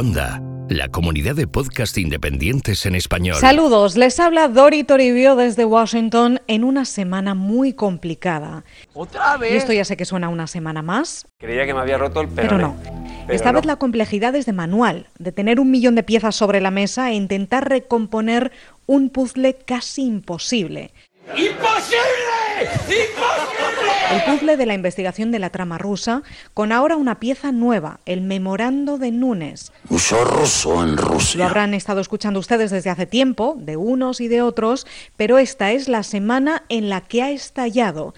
Onda, la comunidad de podcast independientes en español. Saludos, les habla Dori Toribio desde Washington en una semana muy complicada. ¿Otra vez? Y esto ya sé que suena una semana más, Creía que me había roto el pero peroné. no. Pero Esta no. vez la complejidad es de manual, de tener un millón de piezas sobre la mesa e intentar recomponer un puzzle casi imposible. ¡Imposible! ¡Imposible! El puzzle de la investigación de la trama rusa, con ahora una pieza nueva, el memorando de Núñez. Usó ruso en Lo Rusia. habrán estado escuchando ustedes desde hace tiempo, de unos y de otros, pero esta es la semana en la que ha estallado.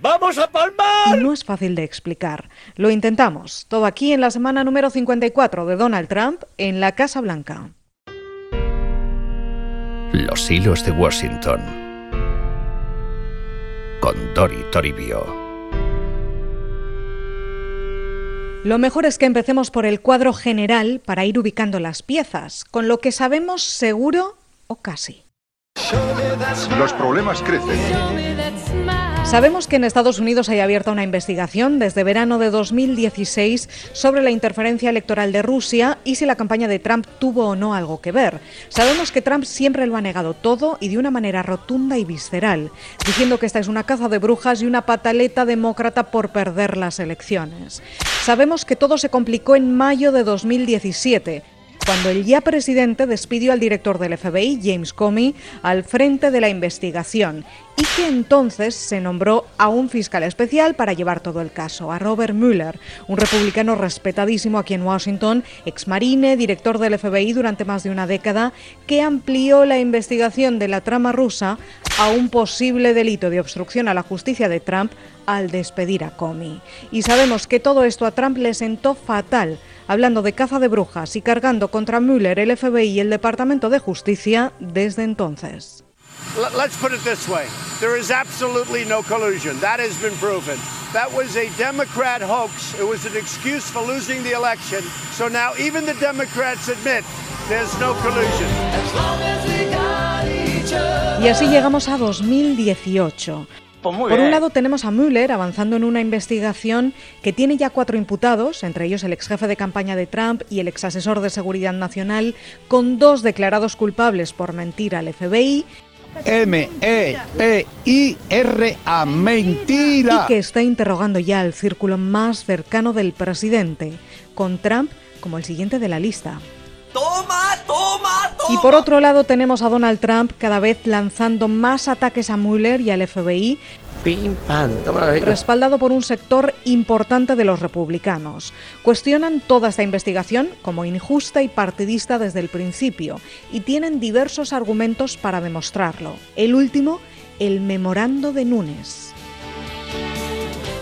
¡Vamos a palmar! Y no es fácil de explicar. Lo intentamos. Todo aquí en la semana número 54 de Donald Trump en la Casa Blanca. Los hilos de Washington. Con Dori Toribio. Lo mejor es que empecemos por el cuadro general para ir ubicando las piezas, con lo que sabemos seguro o casi. Los problemas crecen. Sabemos que en Estados Unidos hay abierta una investigación desde verano de 2016 sobre la interferencia electoral de Rusia y si la campaña de Trump tuvo o no algo que ver. Sabemos que Trump siempre lo ha negado todo y de una manera rotunda y visceral, diciendo que esta es una caza de brujas y una pataleta demócrata por perder las elecciones. Sabemos que todo se complicó en mayo de 2017 cuando el ya presidente despidió al director del FBI, James Comey, al frente de la investigación y que entonces se nombró a un fiscal especial para llevar todo el caso, a Robert Mueller, un republicano respetadísimo aquí en Washington, exmarine, director del FBI durante más de una década, que amplió la investigación de la trama rusa a un posible delito de obstrucción a la justicia de Trump al despedir a Comey. Y sabemos que todo esto a Trump le sentó fatal, hablando de caza de brujas y cargando contra Mueller, el FBI y el Departamento de Justicia desde entonces. Let's put it this way. There is absolutely no collusion. That has been proven. That was a Democrat hoax. It was an excuse for losing the election. So now even the Democrats admit there's no collusion. Y así llegamos a 2018. Pues muy Por un lado tenemos a Mueller avanzando en una investigación que tiene ya cuatro imputados, entre ellos el ex jefe de campaña de Trump y el ex asesor de seguridad nacional, con dos declarados culpables por mentir al FBI M-E-P-I-R-A. y Mentira. que está interrogando ya al círculo más cercano del presidente, con Trump como el siguiente de la lista. ¡Toma, toma, toma! Y por otro lado tenemos a Donald Trump cada vez lanzando más ataques a Mueller y al FBI, Pim, pam, toma. respaldado por un sector importante de los republicanos. Cuestionan toda esta investigación como injusta y partidista desde el principio y tienen diversos argumentos para demostrarlo. El último, el memorando de Núñez.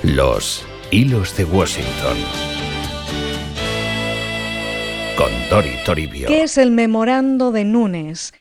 Los hilos de Washington. ¿Qué es el memorando de Núñez?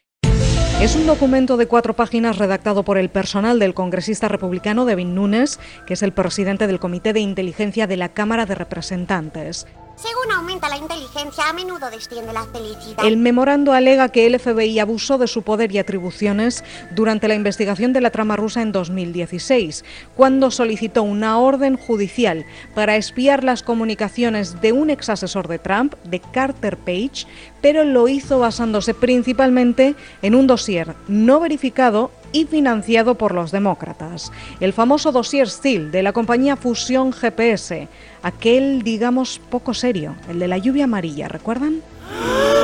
Es un documento de cuatro páginas redactado por el personal del congresista republicano Devin Nunes, que es el presidente del Comité de Inteligencia de la Cámara de Representantes. Según aumenta la inteligencia, a menudo desciende la felicidad. El memorando alega que el FBI abusó de su poder y atribuciones durante la investigación de la trama rusa en 2016, cuando solicitó una orden judicial para espiar las comunicaciones de un ex asesor de Trump, de Carter Page, pero lo hizo basándose principalmente en un dossier no verificado y financiado por los demócratas. El famoso dossier Steele de la compañía Fusión GPS, aquel, digamos, poco serio, el de la lluvia amarilla, ¿recuerdan?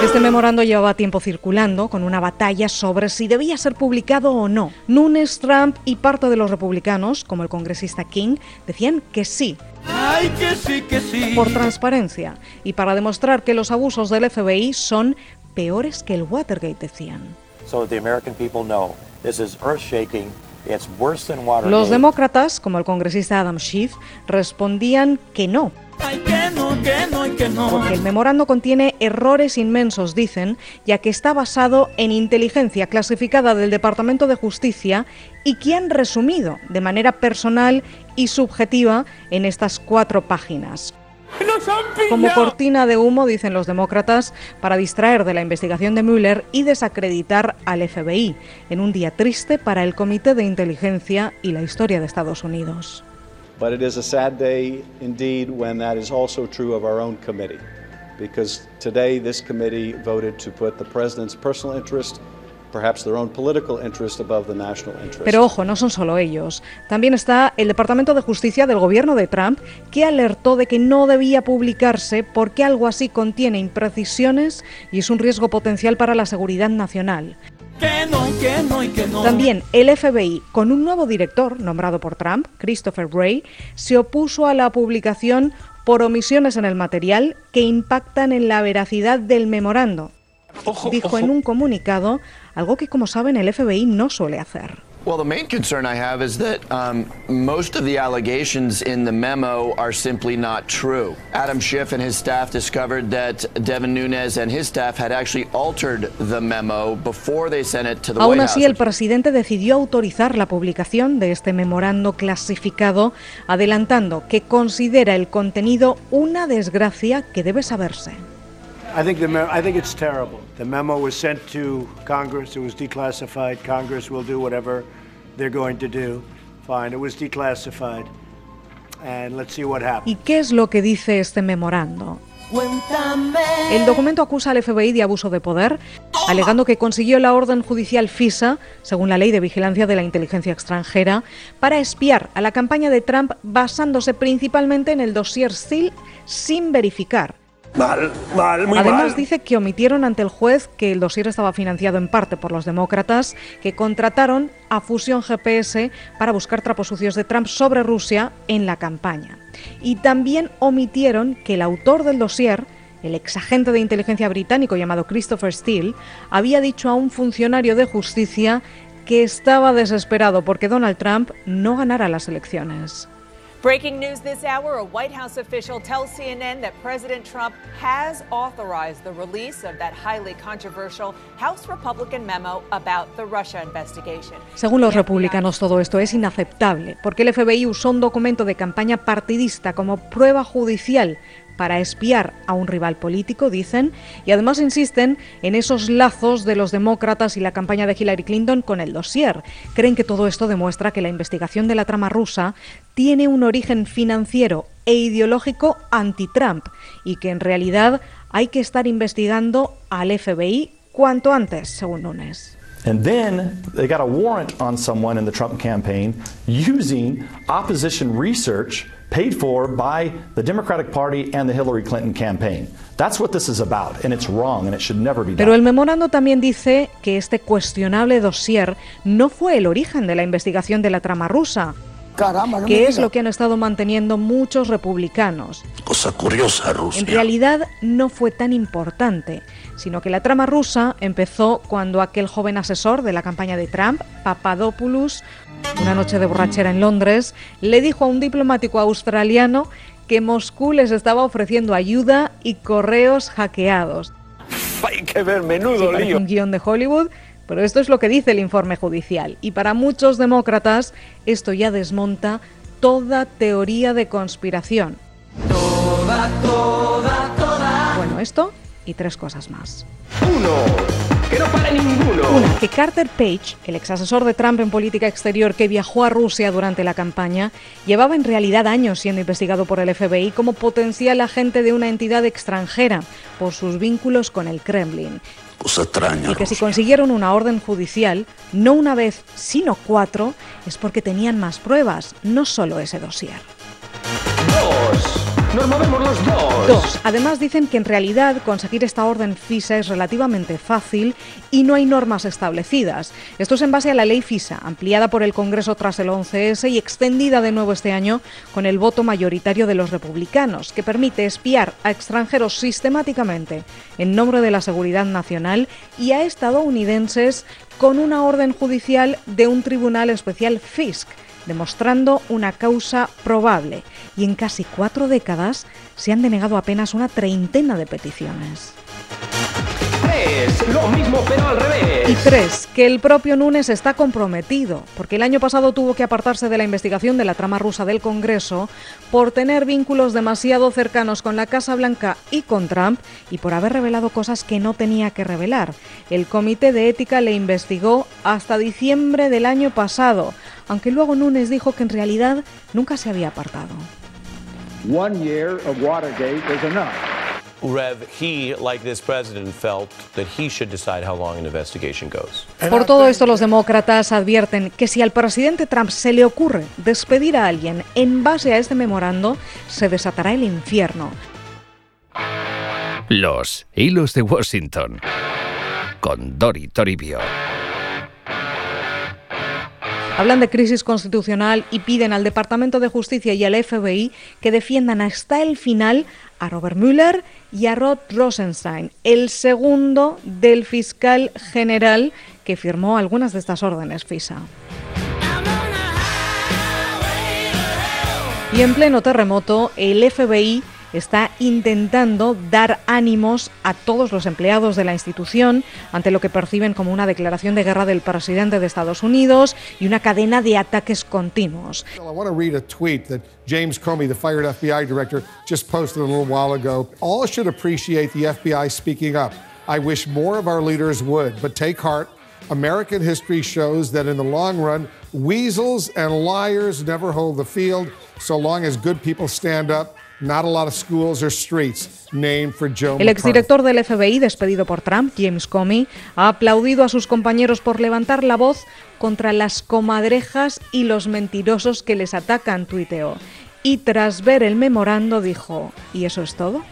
Este memorando llevaba tiempo circulando, con una batalla sobre si debía ser publicado o no. Nunes, Trump y parte de los republicanos, como el congresista King, decían que sí, ¡Ay, que sí, que sí! por transparencia, y para demostrar que los abusos del FBI son peores que el Watergate, decían. so the American people know this is earth shaking. It's worse than Watergate. Los demócratas, como el congresista Adam Schiff, respondían que no, el memorando contiene errores inmensos, dicen, ya que está basado en inteligencia clasificada del Departamento de Justicia y que han resumido de manera personal y subjetiva en estas cuatro páginas. Como cortina de humo, dicen los demócratas, para distraer de la investigación de Mueller y desacreditar al FBI, en un día triste para el Comité de Inteligencia y la historia de Estados Unidos. But it is a sad day indeed when that is also true of our own committee. because today this committee voted to put the president's personal interest Pero ojo, no son solo ellos. También está el Departamento de Justicia del gobierno de Trump, que alertó de que no debía publicarse porque algo así contiene imprecisiones y es un riesgo potencial para la seguridad nacional. También el FBI, con un nuevo director nombrado por Trump, Christopher Wray, se opuso a la publicación por omisiones en el material que impactan en la veracidad del memorando. Dijo en un comunicado algo que, como saben, el FBI no suele hacer. Well, the main concern I have is that um, most of the allegations in the memo are simply not true. Adam Schiff and his staff discovered that Devin Nunes and his staff had actually altered the memo before they sent it to the Aún White así, House. el presidente decidió autorizar la publicación de este memorando clasificado, adelantando que considera el contenido una desgracia que debe saberse. I think the I think it's terrible. The memo was sent to Congress. It was declassified. Congress will do whatever they're going to do. Fine. It was declassified. And let's see what happens. ¿Y qué es lo que dice este memorando? El documento acusa al FBI de abuso de poder, alegando que consiguió la orden judicial FISA, según la ley de vigilancia de la inteligencia extranjera, para espiar a la campaña de Trump basándose principalmente en el dossier SEAL sin verificar. Mal, mal, muy Además mal. dice que omitieron ante el juez que el dossier estaba financiado en parte por los demócratas que contrataron a Fusion GPS para buscar trapos sucios de Trump sobre Rusia en la campaña. Y también omitieron que el autor del dossier, el exagente de inteligencia británico llamado Christopher Steele, había dicho a un funcionario de justicia que estaba desesperado porque Donald Trump no ganara las elecciones. Breaking news this hour a White House official tells CNN that President Trump has authorized the release of that highly controversial House Republican memo about the Russia investigation. Según los republicanos, todo esto es inaceptable, porque el FBI usó un documento de campaña partidista como prueba judicial para espiar a un rival político, dicen, y además insisten en esos lazos de los demócratas y la campaña de Hillary Clinton con el dossier. Creen que todo esto demuestra que la investigación de la trama rusa tiene un origen financiero e ideológico anti-Trump y que en realidad hay que estar investigando al FBI cuanto antes, según Nunes. And then they got a warrant on someone in the Trump campaign using opposition research paid for by the Democratic Party and the Hillary Clinton campaign. That's what this is about, and it's wrong, and it should never be Pero done. el memorando también dice que este cuestionable dossier no fue el origen de la investigación de la trama rusa, Caramba, no me que es lo que han estado manteniendo muchos republicanos. Cosa curiosa, Rusia. En realidad no fue tan importante, sino que la trama rusa empezó cuando aquel joven asesor de la campaña de Trump, Papadopoulos, una noche de borrachera en Londres, le dijo a un diplomático australiano que Moscú les estaba ofreciendo ayuda y correos hackeados. Hay que ver, menudo Sí, parece lío. un guion de Hollywood, pero esto es lo que dice el informe judicial. Y para muchos demócratas esto ya desmonta toda teoría de conspiración. Toda, toda, toda. Bueno, esto y tres cosas más. Uno. Que no pare ninguno. Una, que Carter Page, el ex asesor de Trump en política exterior que viajó a Rusia durante la campaña, llevaba en realidad años siendo investigado por el FBI como potencial agente de una entidad extranjera por sus vínculos con el Kremlin. Cosa extraña, Y que si consiguieron una orden judicial, no una vez, sino cuatro, es porque tenían más pruebas, no solo ese dossier. Además dicen que en realidad conseguir esta orden FISA es relativamente fácil y no hay normas establecidas. Esto es en base a la ley FISA, ampliada por el Congreso tras el 11S y extendida de nuevo este año con el voto mayoritario de los republicanos, que permite espiar a extranjeros sistemáticamente en nombre de la seguridad nacional y a estadounidenses con una orden judicial de un tribunal especial FISC demostrando una causa probable, y en casi cuatro décadas se han denegado apenas una treintena de peticiones. Tres. Lo mismo, pero al revés. Y tres, que el propio Núñez está comprometido, porque el año pasado tuvo que apartarse de la investigación de la trama rusa del Congreso por tener vínculos demasiado cercanos con la Casa Blanca y con Trump y por haber revelado cosas que no tenía que revelar. El Comité de Ética le investigó hasta diciembre del año pasado, aunque luego Núñez dijo que en realidad nunca se había apartado. One year of Watergate is enough. Rev, he, like this president, felt that he should decide how long an investigation goes. Por todo esto, los demócratas advierten que si al presidente Trump se le ocurre despedir a alguien en base a este memorando, se desatará el infierno. Los hilos de Washington con Dori Toribio. Hablan de crisis constitucional y piden al Departamento de Justicia y al FBI que defiendan hasta el final a Robert Mueller y a Rod Rosenstein, el segundo del fiscal general que firmó algunas de estas órdenes FISA. Y en pleno terremoto, el FBI está intentando dar ánimos a todos los empleados de la institución ante lo que perciben como una declaración de guerra del presidente de Estados Unidos y una cadena de ataques continuos. James Comey, the fired FBI director, just posted a little while ago. All should appreciate the FBI speaking up. I wish more of our leaders would, but take heart. American history shows that in the long run, weasels and liars never hold the field so long as good people stand up. El exdirector del FBI, despedido por Trump, James Comey, ha aplaudido a sus compañeros por levantar la voz contra las comadrejas y los mentirosos que les atacan, tuiteó. Y tras ver el memorando dijo, ¿y eso es todo?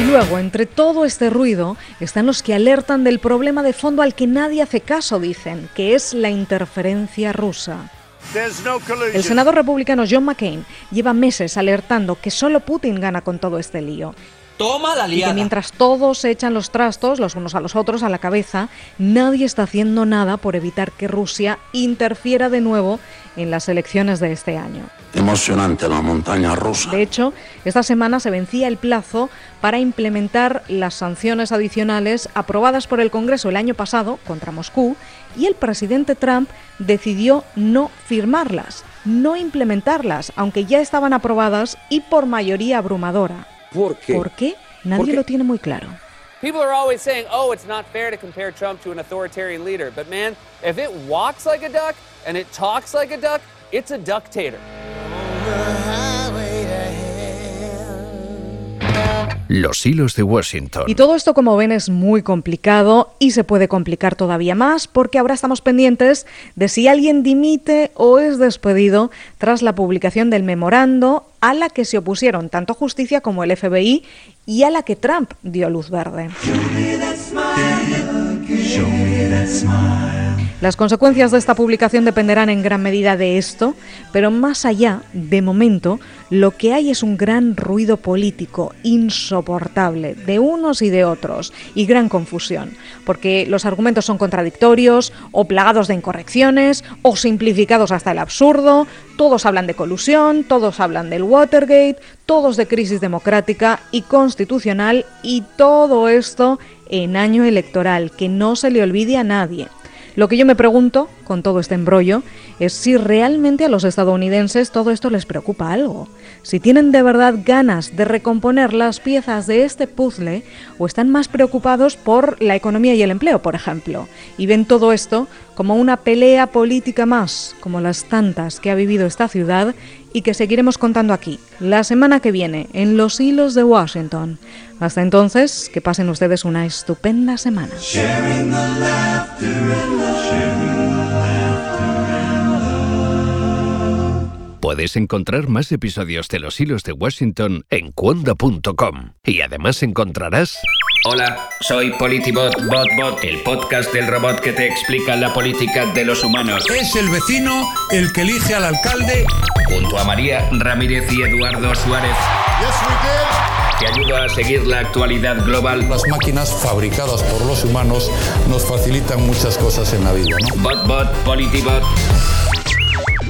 Y luego, entre todo este ruido, están los que alertan del problema de fondo al que nadie hace caso, dicen, que es la interferencia rusa. El senador republicano John McCain lleva meses alertando que solo Putin gana con todo este lío. Toma la Y que mientras todos se echan los trastos, los unos a los otros, a la cabeza, nadie está haciendo nada por evitar que Rusia interfiera de nuevo en las elecciones de este año. Emocionante la montaña rusa. De hecho, esta semana se vencía el plazo para implementar las sanciones adicionales aprobadas por el Congreso el año pasado contra Moscú y el presidente Trump decidió no firmarlas, no implementarlas, aunque ya estaban aprobadas y por mayoría abrumadora. ¿Por qué? ¿Por qué? Nadie lo tiene muy claro. People are always saying, oh, it's not fair to compare Trump to an authoritarian leader. But man, if it walks like a duck and it talks like a duck, it's a ductator. Los hilos de Washington. Y todo esto, como ven, es muy complicado y se puede complicar todavía más porque ahora estamos pendientes de si alguien dimite o es despedido tras la publicación del memorando a la que se opusieron tanto justicia como el FBI y a la que Trump dio luz verde. Las consecuencias de esta publicación dependerán en gran medida de esto, pero más allá, de momento, lo que hay es un gran ruido político insoportable de unos y de otros y gran confusión, porque los argumentos son contradictorios o plagados de incorrecciones o simplificados hasta el absurdo, todos hablan de colusión, todos hablan del Watergate, todos de crisis democrática y constitucional y todo esto en año electoral, que no se le olvide a nadie. Lo que yo me pregunto, con todo este embrollo, es si realmente a los estadounidenses todo esto les preocupa algo. Si tienen de verdad ganas de recomponer las piezas de este puzzle o están más preocupados por la economía y el empleo, por ejemplo, y ven todo esto como una pelea política más, como las tantas que ha vivido esta ciudad y que seguiremos contando aquí, la semana que viene, en los hilos de Washington. Hasta entonces, que pasen ustedes una estupenda semana. Puedes encontrar más episodios de Los Hilos de Washington en cuonda.com y además encontrarás... Hola, soy Politibot BotBot, el podcast del robot que te explica la política de los humanos. Es el vecino el que elige al alcalde. Junto a María Ramírez y Eduardo Suárez. Te ayuda a seguir la actualidad global. Las máquinas fabricadas por los humanos nos facilitan muchas cosas en la vida, ¿no? BotBot, Politibot.